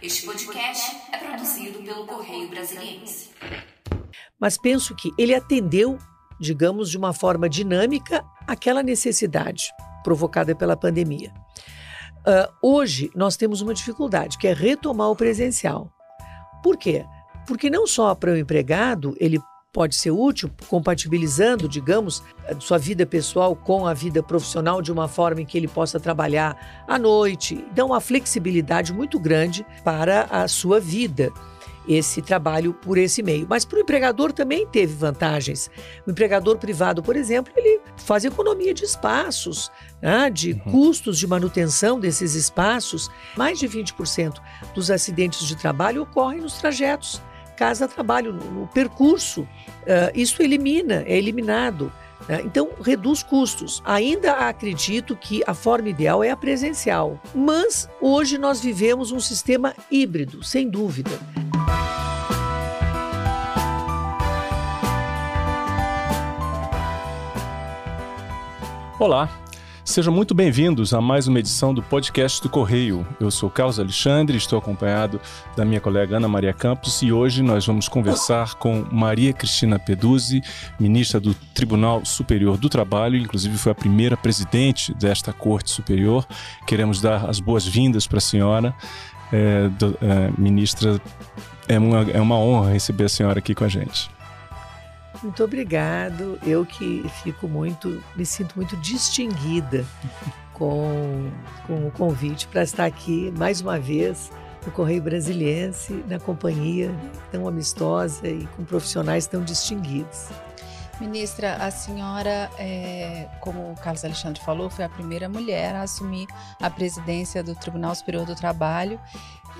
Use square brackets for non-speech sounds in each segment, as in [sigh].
Este podcast é produzido pelo Correio Brasiliense. Mas penso que ele atendeu, digamos, de uma forma dinâmica aquela necessidade provocada pela pandemia. Uh, hoje nós temos uma dificuldade, que é retomar o presencial. Por quê? Porque não só para o empregado ele pode ser útil, compatibilizando, digamos, sua vida pessoal com a vida profissional de uma forma em que ele possa trabalhar à noite. Dá uma flexibilidade muito grande para a sua vida esse trabalho por esse meio. Mas para o empregador também teve vantagens. O empregador privado, por exemplo, ele faz economia de espaços, né, de uhum. custos de manutenção desses espaços. Mais de 20% dos acidentes de trabalho ocorrem nos trajetos casa-trabalho, no percurso. Uh, isso elimina, é eliminado. Né? Então, reduz custos. Ainda acredito que a forma ideal é a presencial, mas hoje nós vivemos um sistema híbrido, sem dúvida. Olá, Sejam muito bem-vindos a mais uma edição do podcast do Correio. Eu sou Carlos Alexandre, estou acompanhado da minha colega Ana Maria Campos e hoje nós vamos conversar com Maria Cristina Peduzzi, ministra do Tribunal Superior do Trabalho, inclusive foi a primeira presidente desta Corte Superior. Queremos dar as boas-vindas para a senhora, é, do, é, ministra. É uma, é uma honra receber a senhora aqui com a gente. Muito obrigado. Eu que fico muito, me sinto muito distinguida [laughs] com, com o convite para estar aqui mais uma vez no Correio Brasiliense, na companhia tão amistosa e com profissionais tão distinguidos. Ministra, a senhora, é, como o Carlos Alexandre falou, foi a primeira mulher a assumir a presidência do Tribunal Superior do Trabalho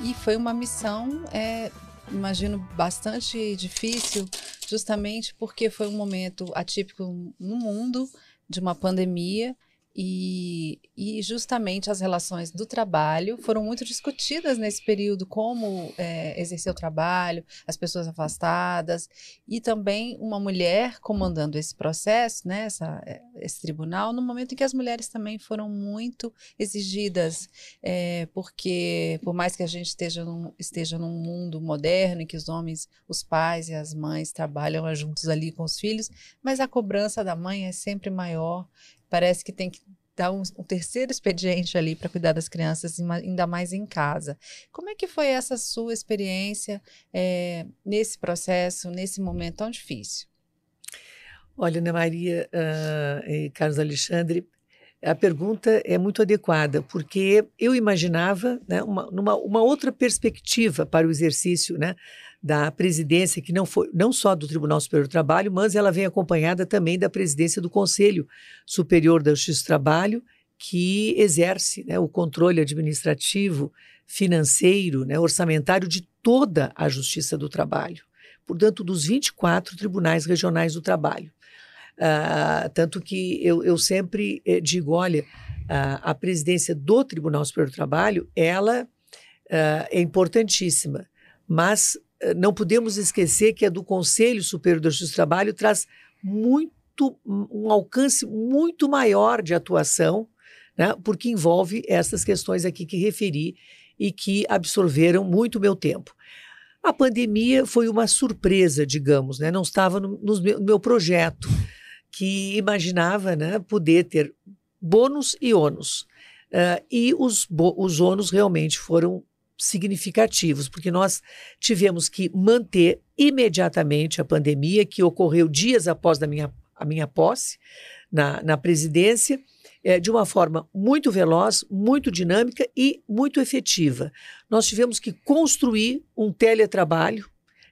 e foi uma missão é, imagino, bastante difícil, justamente porque foi um momento atípico no mundo de uma pandemia e, e, justamente as relações do trabalho foram muito discutidas nesse período, como é, exercer o trabalho, as pessoas afastadas, e também uma mulher comandando esse processo, né, essa, é, esse tribunal, no momento em que as mulheres também foram muito exigidas, é, porque por mais que a gente esteja num, esteja num mundo moderno em que os homens, os pais e as mães trabalham juntos ali com os filhos, mas a cobrança da mãe é sempre maior parece que tem que dar um, um terceiro expediente ali para cuidar das crianças, ainda mais em casa. Como é que foi essa sua experiência é, nesse processo, nesse momento tão difícil? Olha, Ana Maria uh, e Carlos Alexandre, a pergunta é muito adequada, porque eu imaginava né, uma, uma outra perspectiva para o exercício né, da presidência, que não foi não só do Tribunal Superior do Trabalho, mas ela vem acompanhada também da presidência do Conselho Superior da Justiça do Trabalho, que exerce né, o controle administrativo, financeiro, né, orçamentário de toda a Justiça do Trabalho, portanto, dos 24 tribunais regionais do trabalho. Uh, tanto que eu, eu sempre eh, digo: olha, uh, a presidência do Tribunal Superior do Trabalho ela uh, é importantíssima, mas eh, não podemos esquecer que a do Conselho Superior da Justiça do Trabalho traz muito um alcance muito maior de atuação, né, porque envolve essas questões aqui que referi e que absorveram muito meu tempo. A pandemia foi uma surpresa, digamos, né? não estava no, no, meu projeto, que imaginava né, poder ter bônus e ônus. Uh, e os, os ônus realmente foram significativos, porque nós tivemos que manter imediatamente a pandemia, que ocorreu dias após a minha, a minha posse na, na presidência, é, de uma forma muito veloz, muito dinâmica e muito efetiva. Nós tivemos que construir um teletrabalho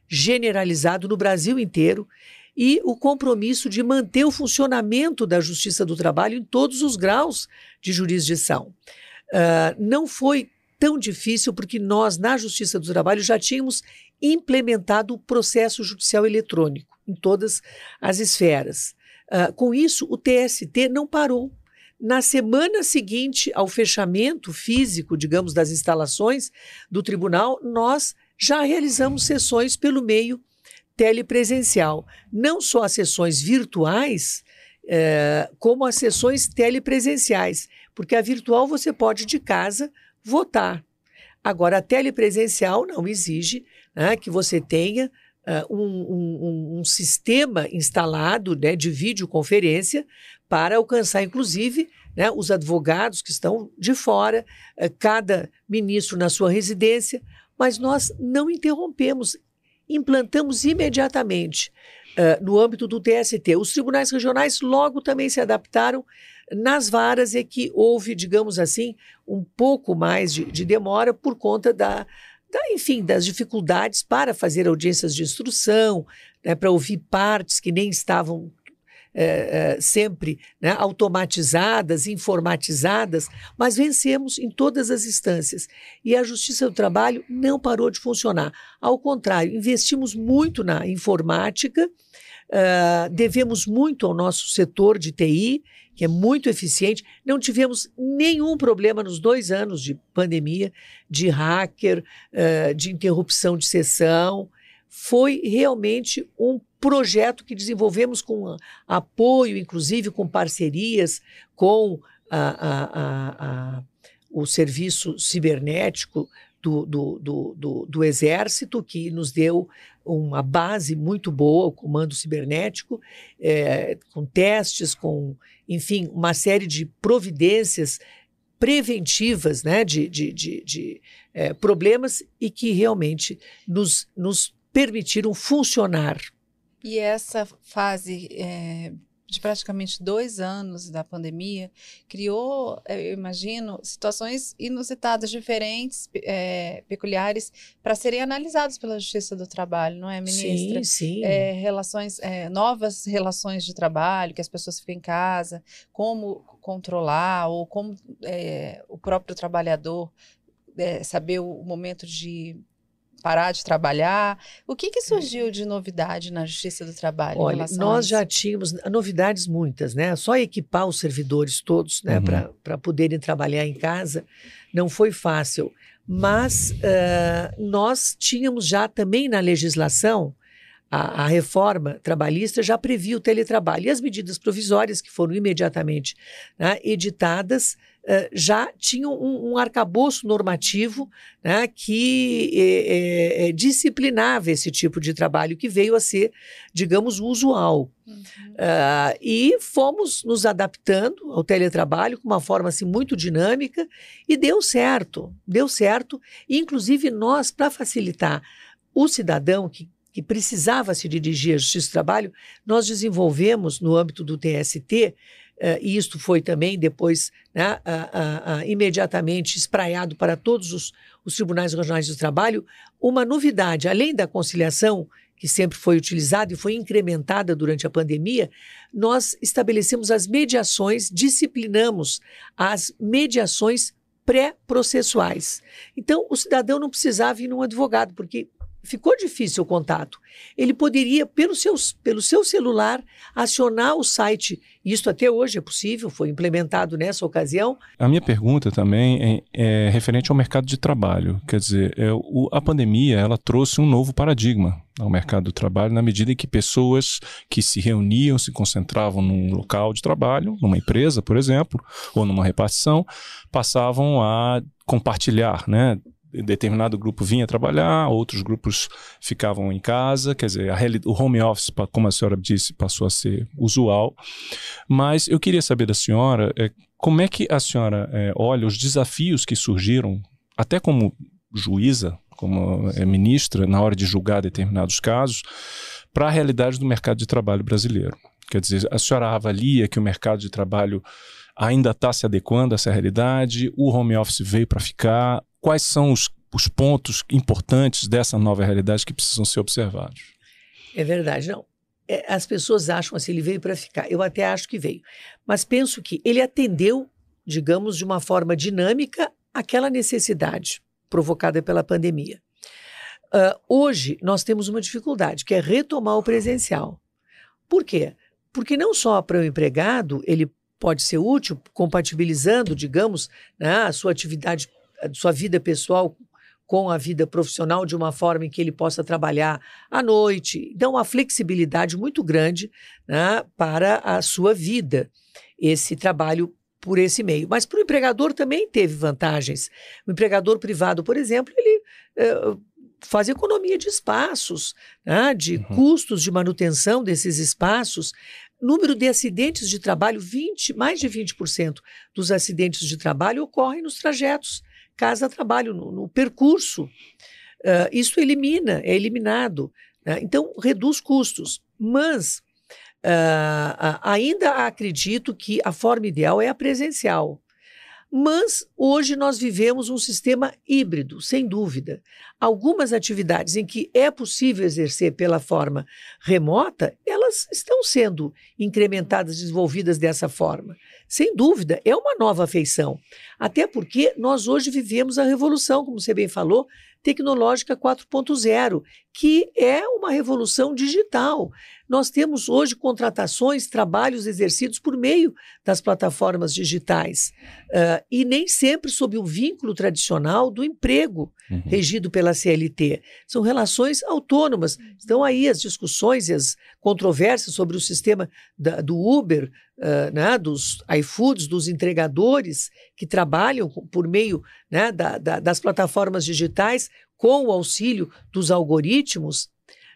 generalizado no Brasil inteiro e o compromisso de manter o funcionamento da Justiça do Trabalho em todos os graus de jurisdição. Uh, não foi tão difícil porque nós, na Justiça do Trabalho, já tínhamos implementado o processo judicial eletrônico em todas as esferas. Uh, com isso, o TST não parou. Na semana seguinte ao fechamento físico, digamos, das instalações do tribunal, nós já realizamos sessões pelo meio telepresencial. Não só as sessões virtuais, eh, como as sessões telepresenciais, porque a virtual você pode de casa votar. Agora, a telepresencial não exige né, que você tenha uh, um, um, um, sistema instalado né, de videoconferência para alcançar, inclusive, né, os advogados que estão de fora, uh, cada ministro na sua residência, mas nós não interrompemos, implantamos imediatamente uh, no âmbito do TST. Os tribunais regionais logo também se adaptaram. Nas varas é que houve, digamos assim, um pouco mais de, de demora por conta da, da, enfim, das dificuldades para fazer audiências de instrução, né, para ouvir partes que nem estavam é, é, sempre né, automatizadas, informatizadas, mas vencemos em todas as instâncias. E a Justiça do Trabalho não parou de funcionar. Ao contrário, investimos muito na informática, uh, devemos muito ao nosso setor de TI, que é muito eficiente. Não tivemos nenhum problema nos dois anos de pandemia, de hacker, uh, de interrupção de sessão. Foi realmente um projeto que desenvolvemos com apoio, inclusive com parcerias com a, a, a, o serviço cibernético do, do, do, do, Exército, que nos deu uma base muito boa, o comando cibernético, é, com testes, com, enfim, uma série de providências preventivas né, de, de, de, de é, problemas e que realmente nos, nos permitiram funcionar e essa fase é, de praticamente dois anos da pandemia criou, eu imagino, situações inusitadas, diferentes, é, peculiares, para serem analisadas pela Justiça do Trabalho, não é, ministra? Sim, sim. É, relações, é, novas relações de trabalho, que as pessoas ficam em casa, como controlar, ou como o próprio trabalhador saber o momento de parar de trabalhar. O que, que surgiu de novidade na Justiça do Trabalho? Olha, nós já tínhamos novidades muitas, né? Só equipar os servidores todos, né, uhum. para poderem trabalhar em casa, não foi fácil. Mas uh, nós tínhamos já também na legislação a, a, reforma trabalhista já previa o teletrabalho. E as medidas provisórias que foram imediatamente né, editadas uh, já tinham um, um arcabouço normativo né, que é, é, disciplinava esse tipo de trabalho que veio a ser, digamos, usual. Uhum. Uh, e fomos nos adaptando ao teletrabalho com uma forma assim, muito dinâmica e deu certo, deu certo. Inclusive, nós, para facilitar o cidadão que que precisava se dirigir à Justiça do Trabalho, nós desenvolvemos no âmbito do TST, uh, e isto foi também depois né, uh, uh, imediatamente espraiado para todos os, os tribunais regionais do trabalho, uma novidade, além da conciliação que sempre foi utilizada e foi incrementada durante a pandemia, nós estabelecemos as mediações, disciplinamos as mediações pré-processuais. Então, o cidadão não precisava ir num advogado, porque ficou difícil o contato. Ele poderia, pelo, seus, pelo seu celular, acionar o site. Isso até hoje é possível, foi implementado nessa ocasião. A minha pergunta também é, é referente ao mercado de trabalho. Quer dizer, é, o, a pandemia ela trouxe um novo paradigma ao mercado do trabalho, na medida em que pessoas que se reuniam, se concentravam num local de trabalho, numa empresa, por exemplo, ou numa repartição, passavam a compartilhar, né, determinado grupo vinha trabalhar, outros grupos ficavam em casa, quer dizer, o home office, como a senhora disse, passou a ser usual. Mas eu queria saber da senhora é, como é que a senhora é, olha os desafios que surgiram, até como juíza, como é, ministra, na hora de julgar determinados casos, para a realidade do mercado de trabalho brasileiro. Quer dizer, a senhora avalia que o mercado de trabalho ainda está se adequando a essa realidade, o home office veio para ficar, quais são os, os pontos importantes dessa nova realidade que precisam ser observados? É verdade, não. É, as pessoas acham assim, ele veio para ficar. Eu até acho que veio. Mas penso que ele atendeu, digamos, de uma forma dinâmica aquela necessidade provocada pela pandemia. Uh, hoje, nós temos uma dificuldade, que é retomar o presencial. Por quê? Porque não só para o empregado ele pode ser útil, compatibilizando, digamos, né, a sua atividade sua vida pessoal com a vida profissional de uma forma em que ele possa trabalhar à noite. Dá uma flexibilidade muito grande né, para a sua vida, esse trabalho por esse meio. Mas para o empregador também teve vantagens. O empregador privado, por exemplo, ele uh, faz economia de espaços, né, de uhum. custos de manutenção desses espaços. Número de acidentes de trabalho, 20, mais de 20% dos acidentes de trabalho ocorrem nos trajetos casa-trabalho, no, no, percurso. Uh, isso elimina, é eliminado. Né? Então, reduz custos. Mas uh, ainda acredito que a forma ideal é a presencial. Mas hoje nós vivemos um sistema híbrido, sem dúvida. Algumas atividades em que é possível exercer pela forma remota, elas estão sendo incrementadas, desenvolvidas dessa forma. Sem dúvida, é uma nova feição. Até porque nós hoje vivemos a revolução, como você bem falou, tecnológica 4.0, que é uma revolução digital. Nós temos hoje contratações, trabalhos exercidos por meio das plataformas digitais uh, e nem sempre sob o vínculo tradicional do emprego uhum. regido pela CLT. São relações autônomas. Estão aí as discussões e as controvérsias sobre o sistema da, do Uber, né, dos iFoods, dos entregadores que trabalham por meio né, da, da, das plataformas digitais com o auxílio dos algoritmos.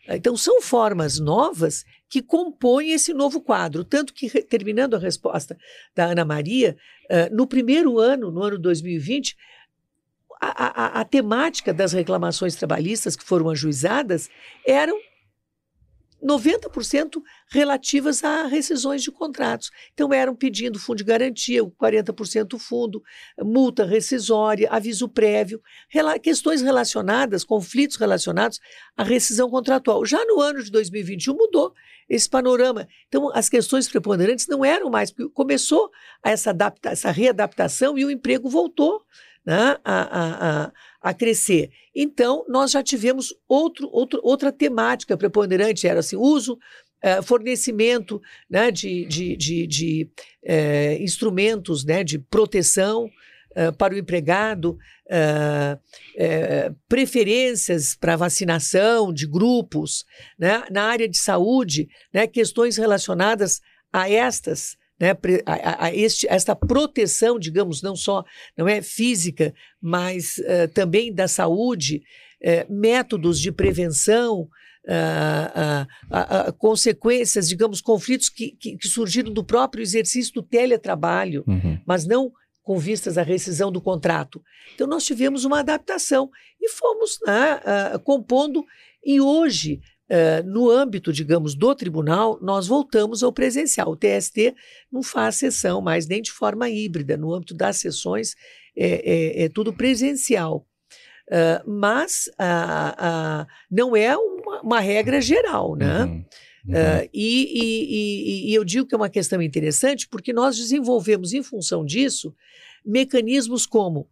Então, são formas novas que compõem esse novo quadro. Tanto que, terminando a resposta da Ana Maria, uh, no primeiro ano, no ano 2020, a, a, a, temática das reclamações trabalhistas que foram ajuizadas eram 90% relativas a rescisões de contratos. Então, eram pedindo fundo de garantia, 40% fundo, multa rescisória, aviso prévio, rela questões relacionadas, conflitos relacionados à rescisão contratual. Já no ano de 2021 mudou esse panorama. Então, as questões preponderantes não eram mais, porque começou essa, essa readaptação e o emprego voltou né, a, a, a, crescer. Então, nós já tivemos outro, outro, outra temática preponderante, era assim, uso, uh, fornecimento né, de, de, de, de uh, instrumentos né, de proteção uh, para o empregado, preferências para vacinação de grupos, né, na área de saúde, né, questões relacionadas a estas né, a, a este, esta proteção, digamos, não só não é física, mas uh, também da saúde, uh, métodos de prevenção, uh, consequências, digamos, conflitos que, que, que, surgiram do próprio exercício do teletrabalho, uhum. mas não com vistas à rescisão do contrato. Então, nós tivemos uma adaptação e fomos né, compondo, e hoje Uh, no âmbito, digamos, do tribunal, nós voltamos ao presencial. O TST não faz sessão mais nem de forma híbrida. No âmbito das sessões, é, é, é tudo presencial. Uh, mas uh, não é uma, uma, regra geral, né? Uhum. Uhum. E, e, e, e eu digo que é uma questão interessante porque nós desenvolvemos, em função disso, mecanismos como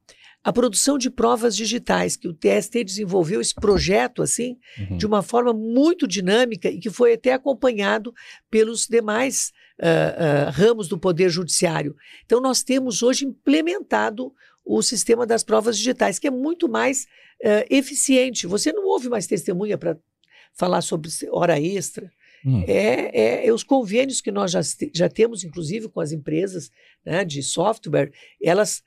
a produção de provas digitais, que o TST desenvolveu esse projeto assim, uhum. de uma forma muito dinâmica e que foi até acompanhado pelos demais uh, uh, ramos do Poder Judiciário. Então, nós temos hoje implementado o sistema das provas digitais, que é muito mais uh, eficiente. Você não ouve mais testemunha para falar sobre hora extra. Hum. É, é, é, os convênios que nós já, já temos, inclusive com as empresas né, de software, elas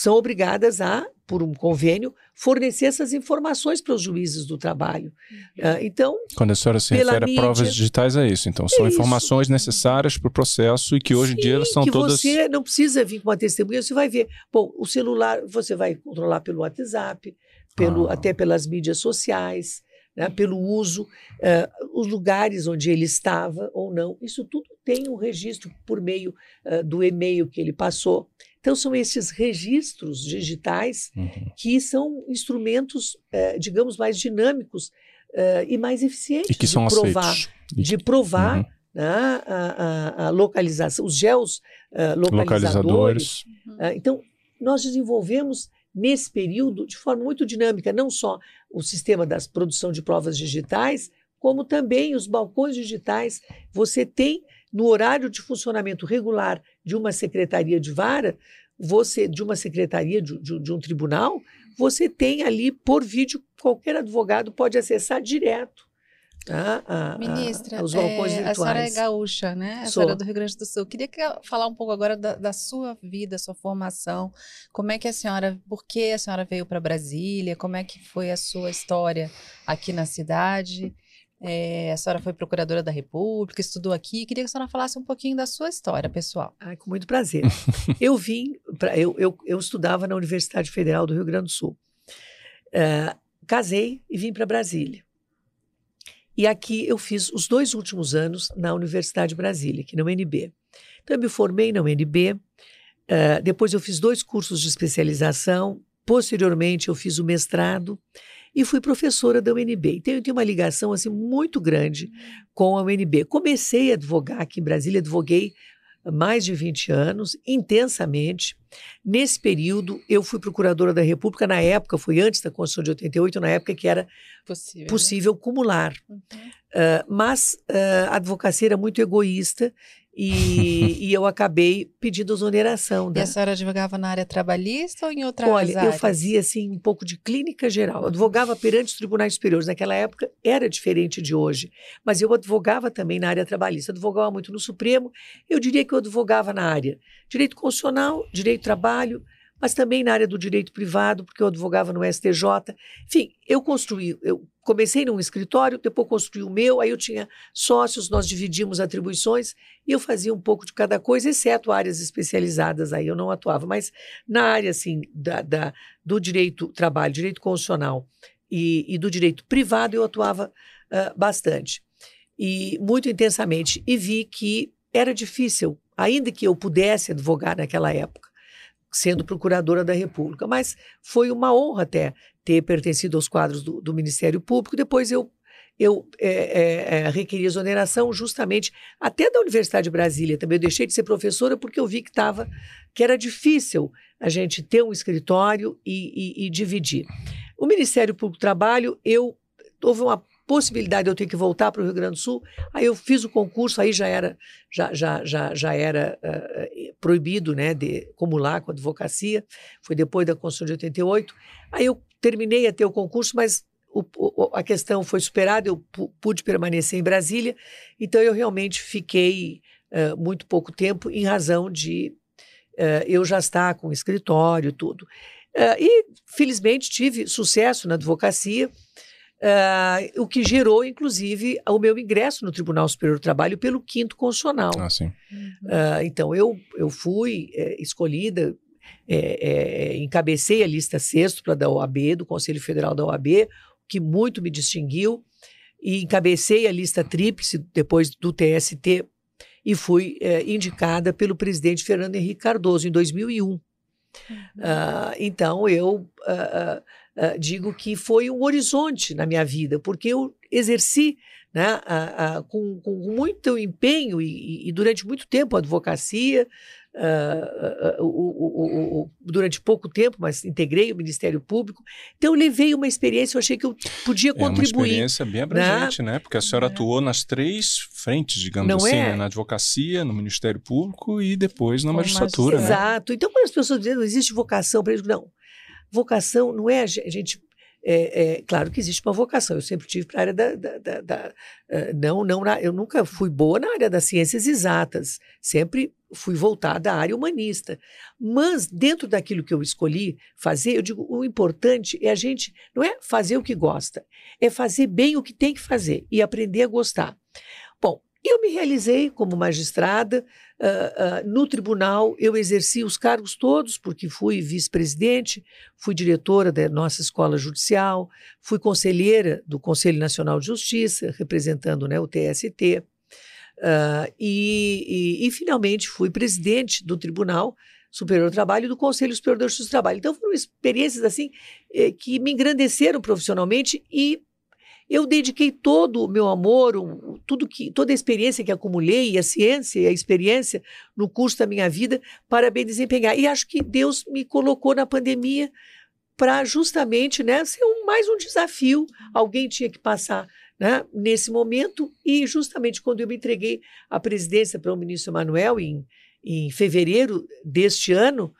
são obrigadas a, por um convênio, fornecer essas informações para os juízes do trabalho. Uh, então, quando a senhora se refere mídia, a provas digitais é isso. Então, são é informações necessárias para o processo e que hoje em dia elas são que todas. Você não precisa vir com uma testemunha. Você vai ver. Bom, o celular você vai controlar pelo WhatsApp, pelo, ah. até pelas mídias sociais. Né, pelo uso, uh, os lugares onde ele estava ou não, isso tudo tem um registro por meio uh, do e-mail que ele passou. Então, são esses registros digitais uhum. que são instrumentos, eh, digamos, mais dinâmicos eh, e mais eficientes e que de são provar, aceitos. de provar uhum. né, a, a, a, localização, os geos uh, localizadores. Uh, então, nós desenvolvemos nesse período de forma muito dinâmica, não só o sistema da produção de provas digitais, como também os balcões digitais. Você tem no horário de funcionamento regular de uma secretaria de vara, você de uma secretaria de, de, de um tribunal, você tem ali por vídeo qualquer advogado pode acessar direto a, a, Ministra, os balcões é, virtuais. A senhora é gaúcha, né? A senhora é do Rio Grande do Sul. Queria que, falar um pouco agora da, da, sua vida, sua formação. Como é que a senhora, por que a senhora veio para Brasília? Como é que foi a sua história aqui na cidade? É, a senhora foi procuradora da República, estudou aqui. Queria que a senhora falasse um pouquinho da sua história pessoal. Ah, com muito prazer. [laughs] eu vim, pra, eu, eu, eu, estudava na Universidade Federal do Rio Grande do Sul. Uh, casei e vim para Brasília. E aqui eu fiz os dois últimos anos na Universidade de Brasília, aqui na UNB. Então, eu me formei na UNB, uh, eh, depois eu fiz dois cursos de especialização, posteriormente eu fiz o mestrado e fui professora da UNB. Então, eu tenho uma ligação assim, muito grande com a UNB. Comecei a advogar aqui em Brasília, advoguei mais de 20 anos, intensamente. Nesse período, eu fui procuradora da República, na época, foi antes da Constituição de 88, na época que era possível, né? possível né? cumular. Uhum. Uh, mas uh, a advocacia era muito egoísta e, [laughs] e, eu acabei pedindo exoneração. Da... E a senhora advogava na área trabalhista ou em outra Olha, áreas? eu fazia assim um pouco de clínica geral. Eu advogava perante os tribunais superiores. Naquela época era diferente de hoje. Mas eu advogava também na área trabalhista. Advogava muito no Supremo. Eu diria que eu advogava na área direito constitucional, direito do trabalho, mas também na área do direito privado, porque eu advogava no STJ. Enfim, eu construí, eu comecei num escritório, depois construí o meu, aí eu tinha sócios, nós dividimos atribuições e eu fazia um pouco de cada coisa, exceto áreas especializadas aí, eu não atuava. Mas na área, assim, da, da do direito trabalho, direito constitucional e, e do direito privado, eu atuava uh, bastante e muito intensamente e vi que era difícil, ainda que eu pudesse advogar naquela época, sendo procuradora da República. Mas foi uma honra até ter pertencido aos quadros do, do Ministério Público. Depois eu, eu é, é, é, requeri exoneração justamente até da Universidade de Brasília também. Eu deixei de ser professora porque eu vi que estava que era difícil a gente ter um escritório e, e, e dividir. O Ministério Público do Trabalho, eu houve uma possibilidade de eu ter que voltar para o Rio Grande do Sul. Aí eu fiz o concurso, aí já era já já já, já era uh, proibido, né, de acumular com a advocacia. Foi depois da Constituição de 88. Aí eu terminei a ter o concurso, mas o, o, a questão foi superada. Eu pude permanecer em Brasília. Então eu realmente fiquei uh, muito pouco tempo em razão de uh, eu já estar com escritório tudo. e felizmente tive sucesso na advocacia. Uh, o que gerou, inclusive, o meu ingresso no Tribunal Superior do Trabalho pelo quinto constitucional. Ah, sim. Uh, então, eu, eu fui é, escolhida, é, é, encabecei a lista sexta da OAB, do Conselho Federal da OAB, que muito me distinguiu, e encabecei a lista tríplice depois do TST e fui é, indicada pelo presidente Fernando Henrique Cardoso em 2001. Uhum. Uh, então, eu uh, digo que foi um horizonte na minha vida, porque eu exerci né, uh, uh, com, com, muito empenho e, e, durante muito tempo a advocacia, uh, o, o, durante pouco tempo, mas integrei o Ministério Público. Então, eu levei uma experiência, eu achei que eu podia contribuir. É uma experiência bem abrangente, né? né? Porque a senhora é. atuou nas três frentes, digamos Não assim, é? né? na advocacia, no Ministério Público e depois na magistratura. Né? Exato. Então, quando as pessoas dizem não existe vocação para isso, não vocação não é a gente. É, é, claro que existe uma vocação. Eu sempre tive para a área da. da, da, da uh, não, não, eu nunca fui boa na área das ciências exatas. Sempre fui voltada à área humanista. Mas, dentro daquilo que eu escolhi fazer, eu digo: o importante é a gente. Não é fazer o que gosta, é fazer bem o que tem que fazer e aprender a gostar. Bom, eu me realizei como magistrada. Uh, no tribunal, eu exerci os cargos todos, porque fui vice-presidente, fui diretora da nossa escola judicial, fui conselheira do Conselho Nacional de Justiça, representando né, o TST, uh, e, e, e, finalmente fui presidente do Tribunal Superior do Trabalho e do Conselho Superior da Justiça do Trabalho. Então foram experiências assim eh, que me engrandeceram profissionalmente e eu dediquei todo o meu amor, tudo que, toda a experiência que acumulei, a ciência e a experiência no curso da minha vida para bem desempenhar. E acho que Deus me colocou na pandemia para justamente né, ser um, mais um desafio. Alguém tinha que passar né, nesse momento, e justamente quando eu me entreguei à presidência para o ministro Emanuel, em, em fevereiro deste ano,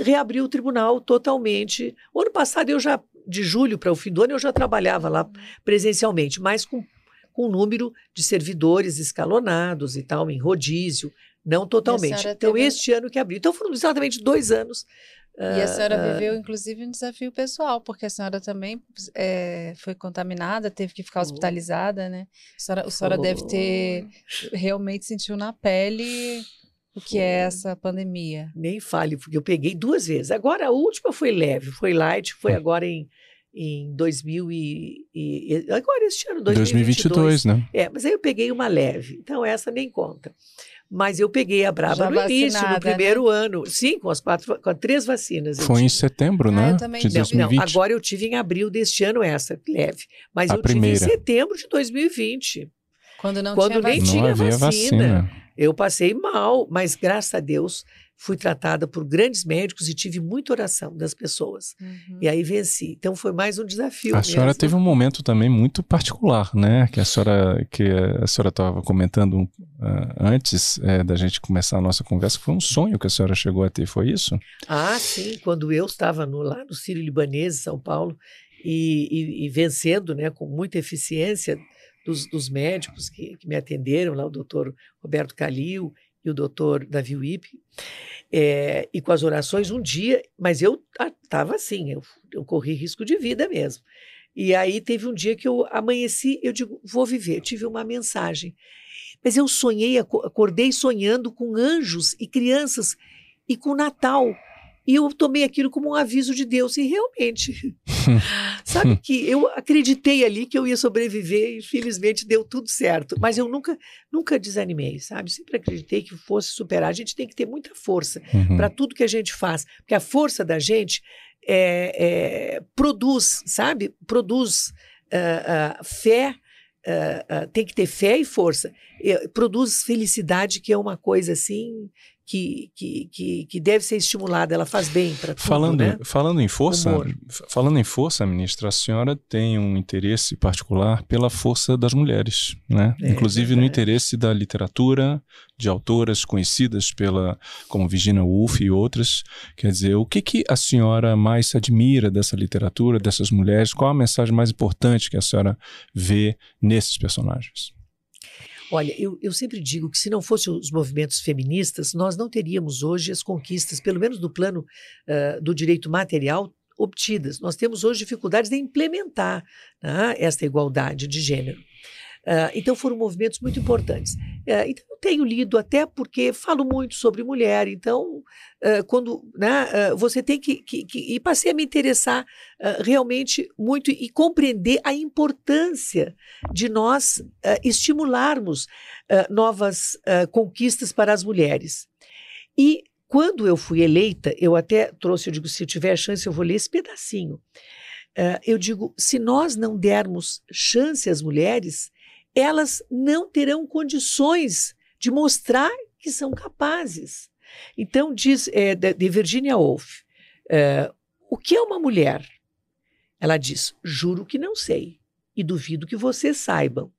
reabriu o tribunal totalmente. O ano passado eu já de julho para o fim do ano eu já trabalhava lá presencialmente, mas com, com um número de servidores escalonados e tal, em rodízio, não totalmente. Então, teve... este ano que abriu. Então, foram exatamente dois anos e a senhora uh, viveu, inclusive, um desafio pessoal, porque a senhora também é, foi contaminada, teve que ficar hospitalizada, né? A senhora, a senhora deve ter realmente sentiu na pele o que é essa pandemia. Nem fale, porque eu peguei duas vezes. Agora, a última foi leve, foi light, foi hum. agora em, em 2000 e, e agora este ano, 2022. 2022, né? É, mas aí eu peguei uma leve, então essa nem conta. Mas eu peguei a Brava Já no início, no né? primeiro né? ano. Sim, com as quatro, com três vacinas. Foi em setembro, né? Ah, eu também de 2020. Não, agora eu tive em abril deste ano essa, leve. Mas a eu primeira. tive em setembro de 2020. Quando não quando tinha nem vacina. tinha vacina. vacina. Eu passei mal, mas graças a Deus fui tratada por grandes médicos e tive muita oração das pessoas. Uhum. E aí venci. Então foi mais um desafio. A mesmo. senhora teve um momento também muito particular, né? Que a senhora que a senhora estava comentando uh, antes é, da gente começar a nossa conversa, foi um sonho que a senhora chegou a ter, foi isso? Ah, sim. Quando eu estava no, lá no Sírio Libanês, São Paulo, e, e, e vencendo, né, com muita eficiência dos, dos médicos que, que, me atenderam, lá o doutor Roberto Calil e o doutor Davi Wipp, é, e com as orações um dia, mas eu estava assim, eu, eu corri risco de vida mesmo. E aí teve um dia que eu amanheci, eu digo, vou viver. tive uma mensagem. Mas eu sonhei, acordei sonhando com anjos e crianças e com Natal. E eu tomei aquilo como um aviso de Deus. E realmente, [laughs] sabe que eu acreditei ali que eu ia sobreviver e felizmente deu tudo certo. Mas eu nunca, nunca desanimei, sabe? Sempre acreditei que fosse superar. A gente tem que ter muita força uhum. para tudo que a gente faz. Porque a força da gente é, é, produz, sabe? Produz uh, uh, fé. Uh, tem que ter fé e força. produz felicidade, que é uma coisa assim que, que, que, que, deve ser estimulada, ela faz bem para tudo, falando, né? Falando em força, Humor. falando em força, ministra, a senhora tem um interesse particular pela força das mulheres, né? É, Inclusive é no interesse da literatura, de autoras conhecidas pela como Virginia Woolf e outras. Quer dizer, o que que a senhora mais admira dessa literatura, dessas mulheres? Qual a mensagem mais importante que a senhora vê nesses personagens? Olha, eu, eu sempre digo que se não fossem os movimentos feministas, nós não teríamos hoje as conquistas, pelo menos do plano uh, do direito material, obtidas. Nós temos hoje dificuldades de implementar né, esta igualdade de gênero. Uh, então foram movimentos muito importantes. Uh, então eu tenho lido até porque falo muito sobre mulher, então uh, quando né, você tem que, que, que, E passei a me interessar realmente muito e compreender a importância de nós estimularmos novas conquistas para as mulheres. E quando eu fui eleita, eu até trouxe, eu digo, se eu tiver chance, eu vou ler esse pedacinho. eu digo, se nós não dermos chance às mulheres, elas não terão condições de mostrar que são capazes. Então, diz é, de Virginia Woolf, é, o que é uma mulher? Ela diz: juro que não sei e duvido que vocês saibam.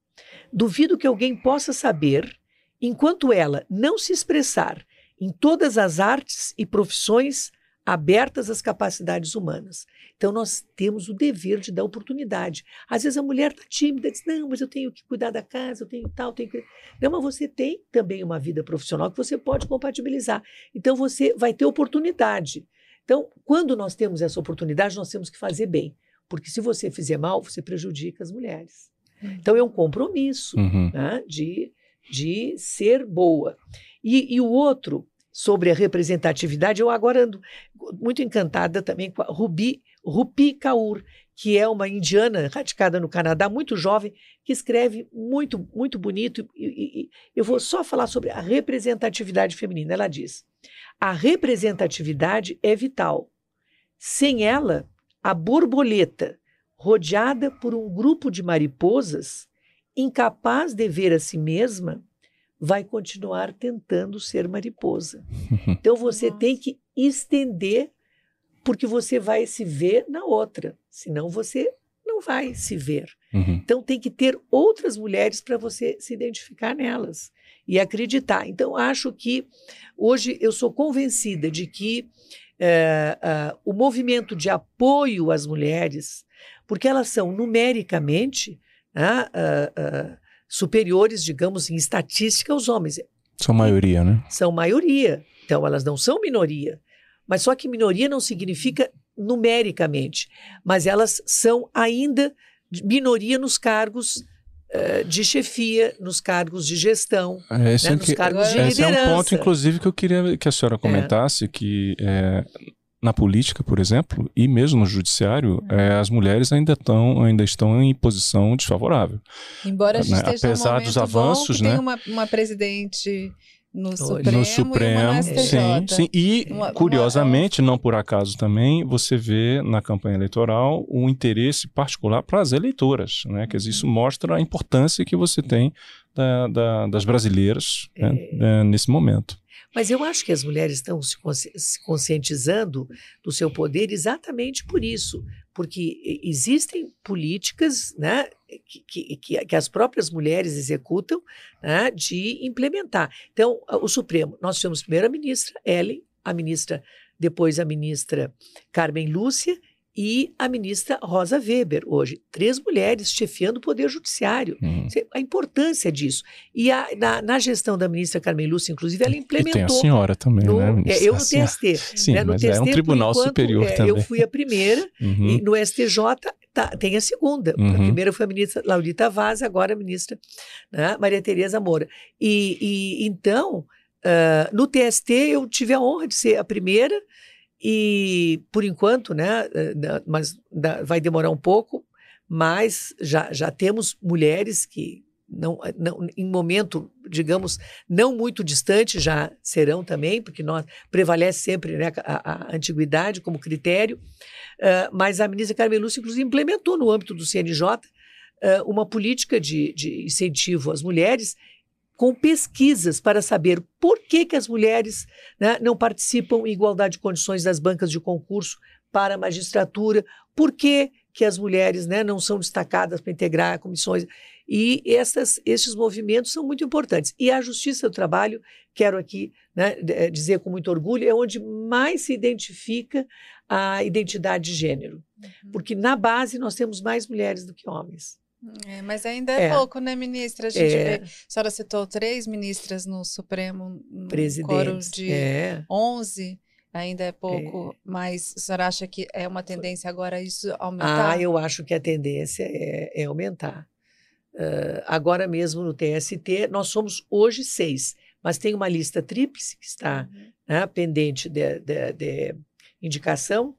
Duvido que alguém possa saber, enquanto ela não se expressar em todas as artes e profissões abertas às capacidades humanas. Então, nós temos o dever de dar oportunidade. Às vezes a mulher está tímida, diz: Não, mas eu tenho que cuidar da casa, eu tenho tal, tenho que. Não, mas você tem também uma vida profissional que você pode compatibilizar. Então, você vai ter oportunidade. Então, quando nós temos essa oportunidade, nós temos que fazer bem. Porque se você fizer mal, você prejudica as mulheres. Então, é um compromisso uhum. né, de, de ser boa. E, e o outro sobre a representatividade, eu agora ando muito encantada também com a Rubi, Rupi Kaur, que é uma indiana radicada no Canadá, muito jovem, que escreve muito, muito bonito. E, e, e eu vou só falar sobre a representatividade feminina. Ela diz: a representatividade é vital. Sem ela, a borboleta, rodeada por um grupo de mariposas, incapaz de ver a si mesma, vai continuar tentando ser mariposa. [laughs] Então você Nossa. tem que estender, porque você vai se ver na outra, senão você não vai se ver. Uhum. Então tem que ter outras mulheres para você se identificar nelas e acreditar. Então acho que hoje eu sou convencida de que é, é, o movimento de apoio às mulheres, porque elas são numericamente né, é, é, superiores, digamos, em estatística aos homens. São maioria, né? São maioria. Então, elas não são minoria. Mas só que minoria não significa numericamente, mas elas são ainda minoria nos cargos uh, de chefia, nos cargos de gestão, esse né, é nos que, cargos de esse liderança. é um ponto, inclusive, que eu queria que a senhora comentasse, que é, na política, por exemplo, e mesmo no judiciário, é, as mulheres ainda, tão, ainda estão em posição desfavorável. Embora a gente Né, esteja apesar num dos avanços, que né? tem uma, uma presidente no Supremo, no e Supremo, uma sim, sim. E, Uma- curiosamente, não por acaso também, você vê na campanha eleitoral um interesse particular para as eleitoras, né? Quer dizer, isso mostra a importância que você tem da- da- das brasileiras né, né, nesse momento. Mas eu acho que as mulheres estão se, consci- se conscientizando do seu poder exatamente por isso, porque existem políticas né, que, que- que- as próprias mulheres executam né, de implementar. Então, o Supremo, nós tivemos primeiro a ministra Ellen, a ministra, depois a ministra Carmen Lúcia e a ministra Rosa Weber, hoje. Três mulheres chefiando o Poder Judiciário. Uhum. A importância disso. E a- na, na gestão da ministra Carmen Lúcia, inclusive, ela E tem a implementou. senhora também, no- né, é, ministra? eu no A TST. Sim, né, no mas é um TST, tribunal enquanto, superior é, também. Eu fui a primeira [laughs] Uhum. e no STJ tá- tem a segunda. A Uhum. primeira foi a ministra Laurita Vaz, agora a ministra né, Maria Tereza Moura. E, e, então, ah, no TST eu tive a honra de ser a primeira e, por enquanto, né, eh, mas vai demorar um pouco, mas já, já temos mulheres que não, não, em momento, digamos, não muito distante já serão também, porque nós prevalece sempre né, a, a antiguidade como critério, ah, mas a ministra Carmen Lúcia, inclusive, implementou no âmbito do CNJ ah, uma política de, de incentivo às mulheres com pesquisas para saber por que, que as mulheres né, não participam em igualdade de condições das bancas de concurso para a magistratura, por que, que as mulheres né, não são destacadas para integrar comissões. E essas, esses movimentos são muito importantes. E a Justiça do Trabalho, quero aqui né, eh, dizer com muito orgulho, é onde mais se identifica a identidade de gênero. Porque na base nós temos mais mulheres do que homens. É, mas ainda é, É. pouco, né, ministra? A gente É. vê. A senhora citou três ministras no Supremo, no coro de É. 11, ainda é pouco, mas a senhora acha que é uma tendência agora isso aumentar? Ah, eu acho que a tendência é, é aumentar. Ah, agora mesmo no TST, nós somos hoje seis, mas tem uma lista tríplice que está Uhum. né, pendente de, de- de indicação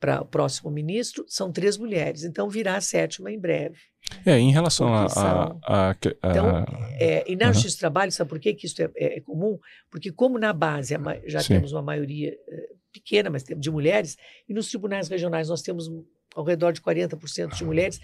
para o próximo ministro, são três mulheres, então virá a sétima em breve. É, em relação a, a, são- a- a- Então, É, e na Aham. Justiça do Trabalho, sabe por que, que isso é, é- é comum? Porque como na base ma- já Sim. temos uma maioria eh, pequena, mas temos de mulheres, e nos tribunais regionais nós temos ao redor de 40% de mulheres,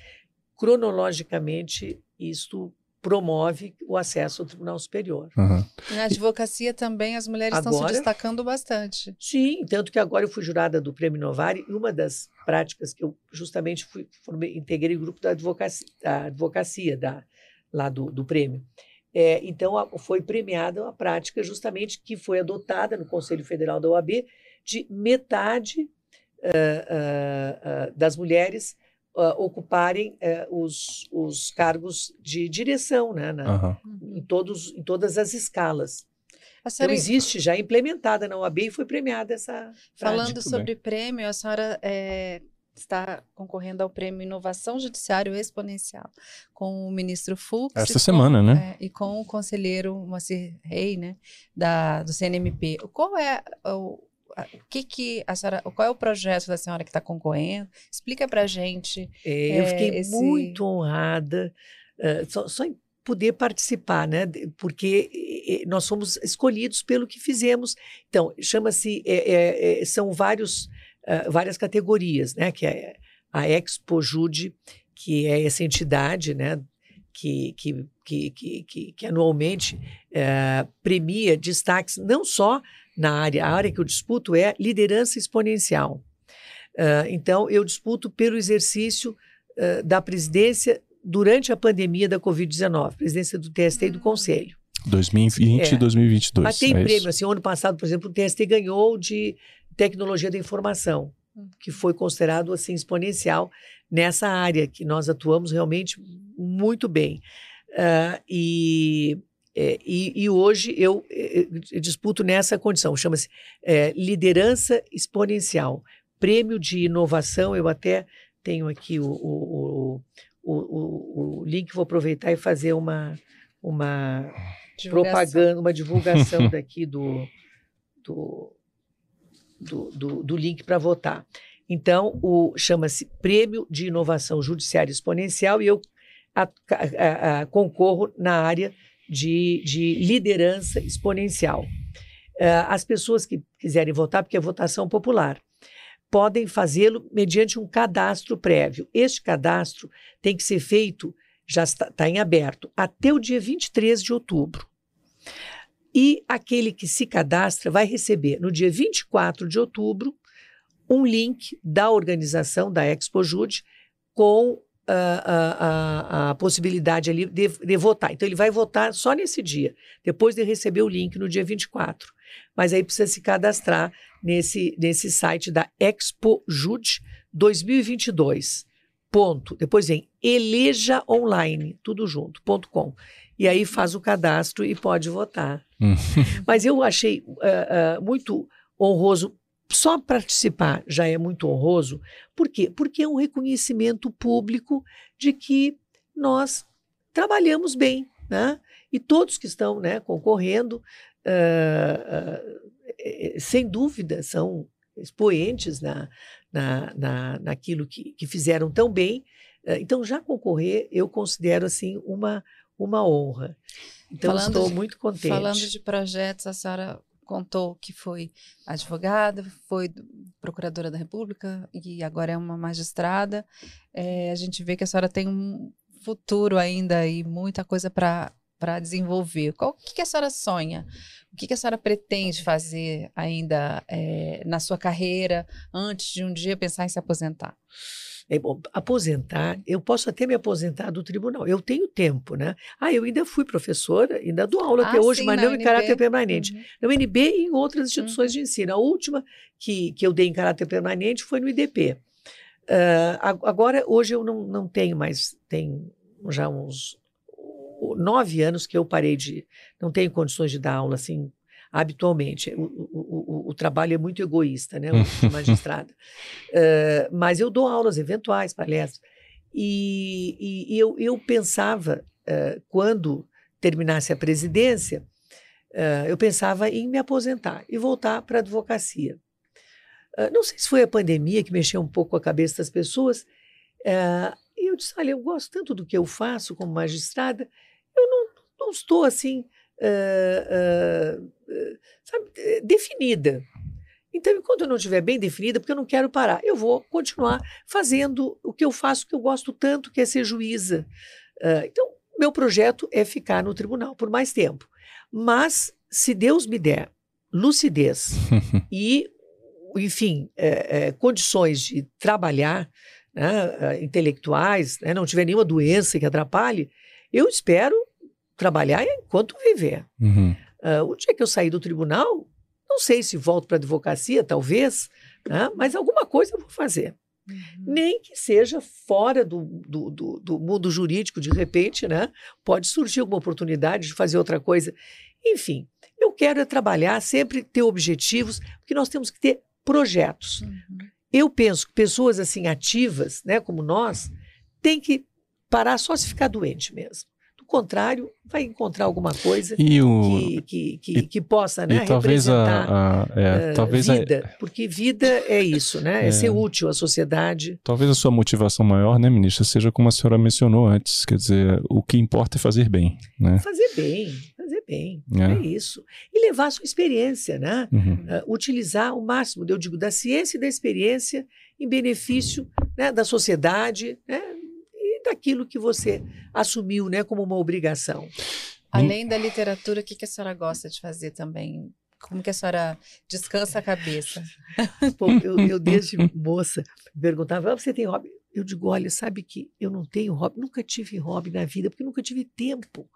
cronologicamente isto promove o acesso ao Tribunal Superior. Aham. Na advocacia também as mulheres estão se Agora- destacando bastante. Sim, tanto que agora eu fui jurada do Prêmio Novari e uma das práticas que eu justamente fui, formei, integrei o grupo da advocacia, da advocacia da, lá do, do prêmio. É, então, a- foi premiada uma prática justamente que foi adotada no Conselho Federal da OAB de metade ah, ah, ah, das mulheres ah, ocuparem ah, os, os cargos de direção né, na- Aham. em, todos, em todas as escalas. A Então, senhora, existe já implementada na OAB e foi premiada essa falando prática. sobre prêmio, a senhora é, está concorrendo ao prêmio Inovação Judiciário Exponencial com o ministro Fux. Esta e com- semana, né? é, e com o conselheiro Moacir Rei, né, da, do CNMP. Qual é o, o que que a senhora, qual é o projeto da senhora que está concorrendo? Explica para gente. É, eu é, fiquei esse- muito honrada eh, só, só em poder participar, né? Porque nós fomos escolhidos pelo que fizemos. Então, chama-se, eh, eh, eh, são vários, ah, várias categorias, né? Que é a Expo Jude, que é essa entidade, né? Que, que, que, que, que, anualmente eh, premia destaques não só na área, a área que eu disputo é liderança exponencial. Ah, então, eu disputo pelo exercício ah, da presidência durante a pandemia da Covid-19, presidência do TST e do Hum. Conselho. 2020 É. e 2022. Mas tem é prêmio, isso? assim, ano passado, por exemplo, o TST ganhou de tecnologia da informação, que foi considerado assim exponencial nessa área que nós atuamos realmente muito bem. Ah, e, é, e, e hoje eu, eh, eh, disputo nessa condição, chama-se eh, liderança exponencial, prêmio de inovação. Eu até tenho aqui o, o, o, o, link, vou aproveitar e fazer uma, uma propaganda, uma divulgação [laughs] daqui do, do, do, do, do link para votar. Então, o chama-se Prêmio de Inovação Judiciária Exponencial e eu a- a- a- concorro na área de, de liderança exponencial. Ah, as pessoas que quiserem votar, porque é votação popular, podem fazê-lo mediante um cadastro prévio. Este cadastro tem que ser feito, já está, está em aberto, até o dia 23 de outubro. E aquele que se cadastra vai receber, no dia 24 de outubro, um link da organização da ExpoJude com ah, a, a- a possibilidade ali de, de votar. Então, ele vai votar só nesse dia, depois de receber o link no dia 24. Mas aí precisa se cadastrar nesse, nesse site da ExpoJude 2022. Ponto. Depois vem eleja online, tudo junto, ponto com. E aí faz o cadastro e pode votar. Hum. Mas eu achei ah, ah, muito honroso. Só participar já é muito honroso. Por quê? Porque é um reconhecimento público de que nós trabalhamos bem, né? E todos que estão né, concorrendo, ah, eh, sem dúvida, são expoentes na, na, na, naquilo que, que fizeram tão bem. Ah, Então, já concorrer, eu considero assim uma, uma honra. Então, Falando estou de- muito contente. Falando de projetos, a senhora contou que foi advogada, foi do- procuradora da República e agora é uma magistrada. É, a gente vê que a senhora tem um futuro ainda e muita coisa para para desenvolver. Qual o que, que a senhora sonha? O que, que a senhora pretende fazer ainda é, na sua carreira antes de um dia pensar em se aposentar? É, bom, aposentar, eu posso até me aposentar do tribunal. Eu tenho tempo, né? Ah, eu ainda fui professora, ainda dou aula até Ah, hoje, sim, mas não em caráter permanente. Uhum. Na UNB e em outras instituições de ensino. A última que, que eu dei em caráter permanente foi no IDP. Ah, ag- agora, hoje eu não, não tenho mais, tem já uns nove anos que eu parei de, não tenho condições de dar aula assim habitualmente. O, o, o, o trabalho é muito egoísta, né? [laughs] O de magistrada. Ah, mas eu dou aulas eventuais, palestras. E, e- e eu, eu pensava, ah, quando terminasse a presidência, ah, eu pensava em me aposentar e voltar para a advocacia. Não sei se foi a pandemia que mexeu um pouco a cabeça das pessoas. e eu disse: olha, eu gosto tanto do que eu faço como magistrada, eu não, não estou assim, ah, ah, ah, sabe, eh, definida. Então, enquanto eu não estiver bem definida, porque eu não quero parar, eu vou continuar fazendo o que eu faço, que eu gosto tanto, que é ser juíza. Ah, então, meu projeto é ficar no tribunal por mais tempo. Mas, se Deus me der lucidez [laughs] e, enfim, é, é, condições de trabalhar, né, intelectuais, né, não tiver nenhuma doença que atrapalhe, eu espero trabalhar enquanto viver. Uhum. Ah, o dia que eu sair do tribunal, não sei se volto para a advocacia, talvez, né, mas alguma coisa eu vou fazer. Nem que seja fora do, do, do, do mundo jurídico, de repente, né? Pode surgir alguma oportunidade de fazer outra coisa. Enfim, eu quero é trabalhar, sempre ter objetivos, porque nós temos que ter projetos. Uhum. Eu penso que pessoas assim ativas, né, como nós, têm que parar só se ficar doente mesmo. Contrário, vai encontrar alguma coisa E o. que, que, que, e- que possa né, e talvez representar a, a- é, eh, talvez a, vida, porque vida é isso, né? É, É. ser útil à sociedade. talvez a sua motivação maior, né, ministra, seja como a senhora mencionou antes, quer dizer, o que importa é fazer bem, né? Fazer bem, fazer bem, É. é, isso. E levar a sua experiência, né? Uhum. Ah, utilizar o máximo, eu digo, da ciência e da experiência em benefício né, da sociedade né, daquilo que você assumiu né, como uma obrigação. Além da literatura, o que, que a senhora gosta de fazer também? Como que a senhora descansa a cabeça? [laughs] Pô, eu, eu, desde moça, perguntava, ah, você tem hobby? Eu digo, olha, sabe que eu não tenho hobby, nunca tive hobby na vida, porque nunca tive tempo.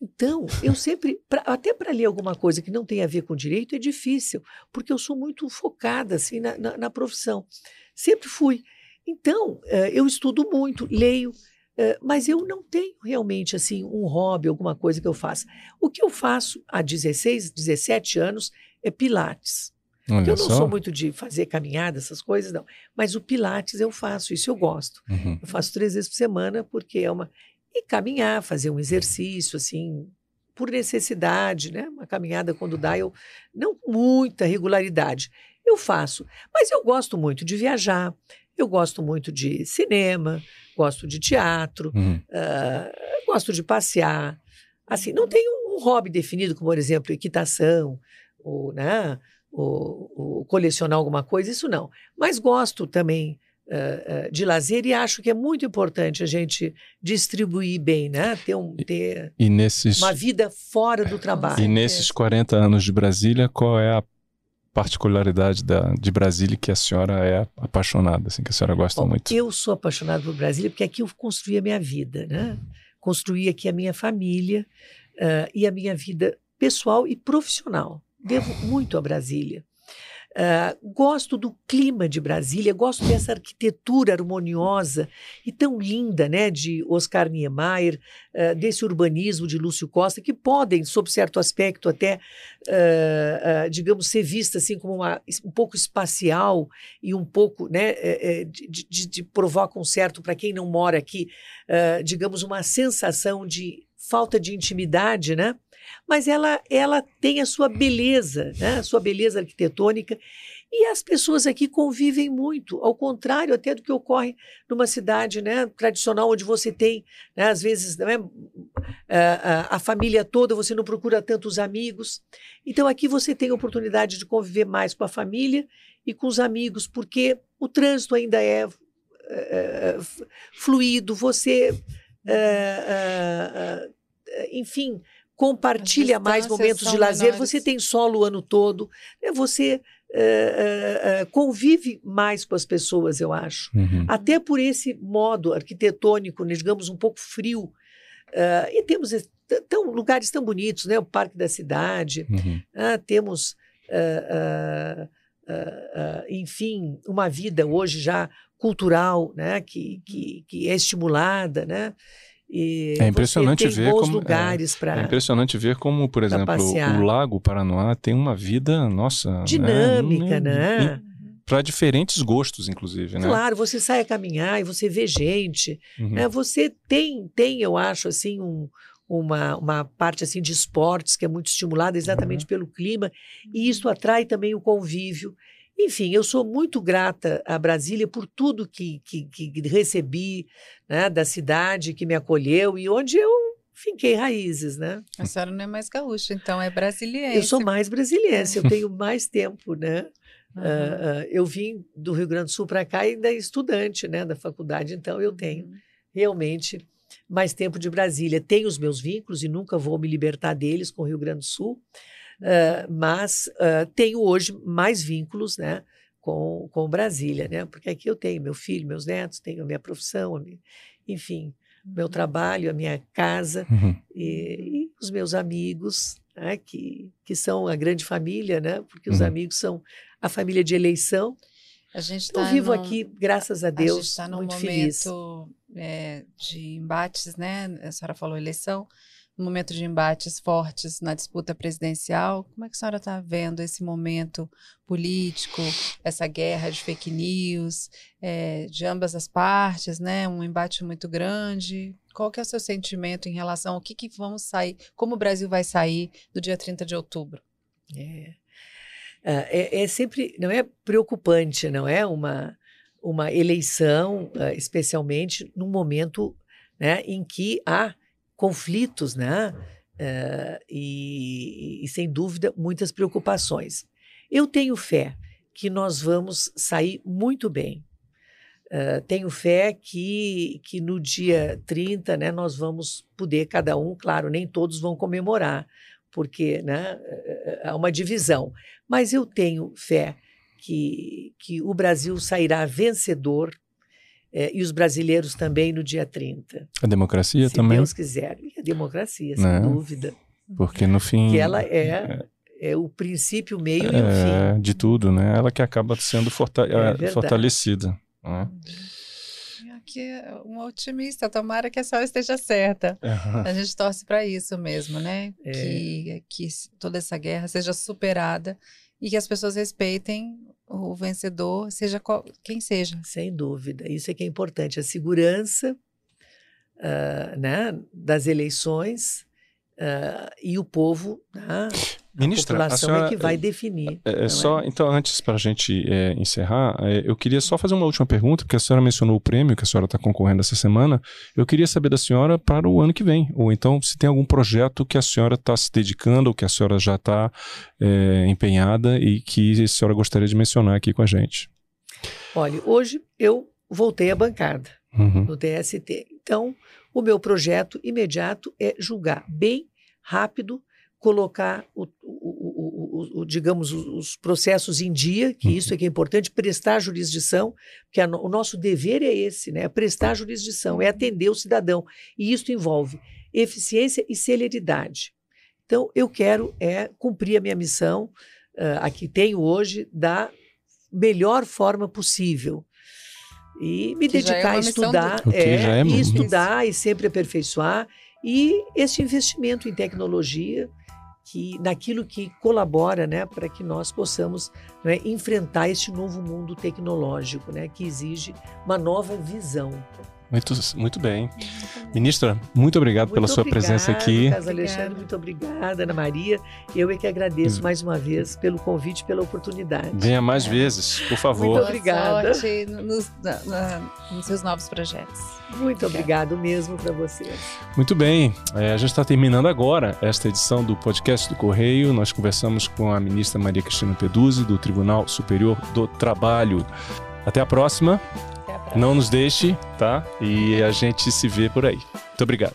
Então, eu sempre, pra, até para ler alguma coisa que não tem a ver com direito, é difícil, porque eu sou muito focada assim na, na, na profissão. Sempre fui. Então, uh, eu estudo muito, leio, uh, mas eu não tenho realmente assim um hobby, alguma coisa que eu faça. O que eu faço há 16, 17 anos é Pilates. Olha eu não só. sou muito de fazer caminhada, essas coisas, não. Mas o Pilates eu faço, isso eu gosto. Uhum. Eu faço três vezes por semana, porque é uma. E caminhar, fazer um exercício, assim, por necessidade, né? Uma caminhada quando dá, eu. Não com muita regularidade. Eu faço. Mas eu gosto muito de viajar, eu gosto muito de cinema, gosto de teatro, Uhum. ah, gosto de passear. Assim, não tenho um hobby definido, como, por exemplo, equitação, ou, né? ou, ou colecionar alguma coisa, isso não. Mas gosto também ah, ah, de lazer e acho que é muito importante a gente distribuir bem, né? Ter, um, ter E nesses, uma vida fora do trabalho. e nesses 40 anos de Brasília, qual é a particularidade da, de Brasília que a senhora é apaixonada, assim, que a senhora gosta Bom, muito? Eu sou apaixonada por Brasília porque aqui eu construí a minha vida, né? Construí aqui a minha família ah, e a minha vida pessoal e profissional. Devo muito a Brasília. Ah, gosto do clima de Brasília, gosto dessa arquitetura harmoniosa e tão linda, né, de Oscar Niemeyer, ah, desse urbanismo de Lúcio Costa, que podem, sob certo aspecto, até, ah, digamos, ser vista assim como uma, um pouco espacial e um pouco, né, é, é, de, de, de provoca um certo, para quem não mora aqui, digamos, uma sensação de falta de intimidade, né? Mas ela, ela tem a sua beleza, né? a sua beleza arquitetônica, e as pessoas aqui convivem muito, ao contrário até do que ocorre numa cidade né, tradicional, onde você tem, né, às vezes, né, a, a, a família toda, você não procura tantos amigos. Então, aqui você tem a oportunidade de conviver mais com a família e com os amigos, porque o trânsito ainda é, é, é fluido, você. é, é, enfim, compartilha mais momentos de lazer, menores. você tem solo o ano todo, né, você é, é, convive mais com as pessoas, eu acho. Uhum. Até por esse modo arquitetônico, né, digamos, um pouco frio. Ah, e temos tão, lugares tão bonitos, né? o Parque da Cidade, Uhum. ah, temos, enfim, uma vida hoje já cultural, né? que, que, que é estimulada, né? E É impressionante ver bons como- é, lugares É para impressionante ver como, por exemplo, o Lago Paranoá tem uma vida, nossa... dinâmica, né? Para diferentes gostos, inclusive, né? Claro, você sai a caminhar e você vê gente, Uhum. né? Você tem, tem, eu acho, assim, um, uma, uma parte assim de esportes que é muito estimulada exatamente pelo clima e isso atrai também o convívio. Enfim, eu sou muito grata a Brasília por tudo que, que, que recebi né, da cidade que me acolheu e onde eu finquei raízes, né? A senhora não é mais gaúcha, então é brasiliense. Eu sou mais brasiliense, eu [laughs] tenho mais tempo, né? Ah, ah, eu vim do Rio Grande do Sul para cá ainda estudante, né, da faculdade, então eu tenho realmente mais tempo de Brasília. Tenho os meus vínculos e nunca vou me libertar deles com o Rio Grande do Sul, ah, mas ah, tenho hoje mais vínculos, né, com, com Brasília, né, porque aqui eu tenho meu filho, meus netos, tenho a minha profissão, a minha- enfim, meu trabalho, a minha casa Uhum. e, e os meus amigos, né, que, que são a grande família, né, porque os Uhum. amigos são a família de eleição. A gente Eu tá vivo num- aqui, graças a a gente Deus, está num muito feliz. momento é, de embates, né? A senhora falou eleição, momento de embates fortes na disputa presidencial. Como é que a senhora está vendo esse momento político, essa guerra de fake news, é, de ambas as partes, né? Um embate muito grande. Qual que é o seu sentimento em relação ao que, que vamos sair, como o Brasil vai sair do dia 30 de outubro? É. Ah, é, é sempre, não é preocupante, não é uma, uma eleição, ah, especialmente num momento né, em que há conflitos, né? Ah, e, e, sem dúvida, muitas preocupações. Eu tenho fé que nós vamos sair muito bem. Ah, tenho fé que, que no dia 30 né, nós vamos poder, cada um, claro, nem todos vão comemorar, porque né, há uma divisão. Mas eu tenho fé que, que o Brasil sairá vencedor é, e os brasileiros também no dia 30. A democracia se também. Deus quiser. E a democracia, sem Né? dúvida. Porque no fim. Que ela é, é o princípio, o meio e o é, fim. de tudo, né? Ela que acaba sendo forta- É verdade. fortalecida. né? Aqui é uma otimista, tomara que a senhora esteja certa. A gente torce para isso mesmo, né? É. Que, que toda essa guerra seja superada e que as pessoas respeitem o vencedor, seja qual- quem seja. Sem dúvida. Isso é que é importante. A segurança ah, né, das eleições ah, e o povo, né, Ministra, a a população senhora, é que vai definir. É, é não só, então, antes para a gente é, encerrar, é, eu queria só fazer uma última pergunta, porque a senhora mencionou o prêmio que a senhora está concorrendo essa semana. Eu queria saber da senhora para o ano que vem, ou então se tem algum projeto que a senhora está se dedicando, ou que a senhora já está é, empenhada e que a senhora gostaria de mencionar aqui com a gente. Olha, hoje eu voltei à bancada Uhum. no TST. Então, o meu projeto imediato é julgar bem, rápido, colocar, o, o- o- o- o- digamos, os, os processos em dia, que isso é que é importante, prestar jurisdição, porque a o nosso dever é esse, né? Prestar jurisdição, é atender o cidadão. E isso envolve eficiência e celeridade. Então, eu quero é cumprir a minha missão, ah, a que tenho hoje, da melhor forma possível. E me Que é dedicar a missão do- estudar, O que já é e estudar e sempre aperfeiçoar. E esse investimento em tecnologia, que naquilo que colabora né, para que nós possamos né, enfrentar este novo mundo tecnológico, né, que exige uma nova visão. Muito, muito bem. Ministra, muito obrigado pela Muito sua presença aqui. Carlos Obrigada. Alexandre, muito obrigada, Ana Maria. Eu é que agradeço mais uma vez pelo convite, pela oportunidade. Venha mais vezes, por favor. Muito Boa obrigada. sorte nos, na- na- nos seus novos projetos. Muito obrigado mesmo para vocês. Muito bem, é, a gente está terminando agora esta edição do podcast do Correio. Nós conversamos com a ministra Maria Cristina Peduzzi, do Tribunal Superior do Trabalho. Até a próxima. Não nos deixe, tá? E a gente se vê por aí. Muito obrigado.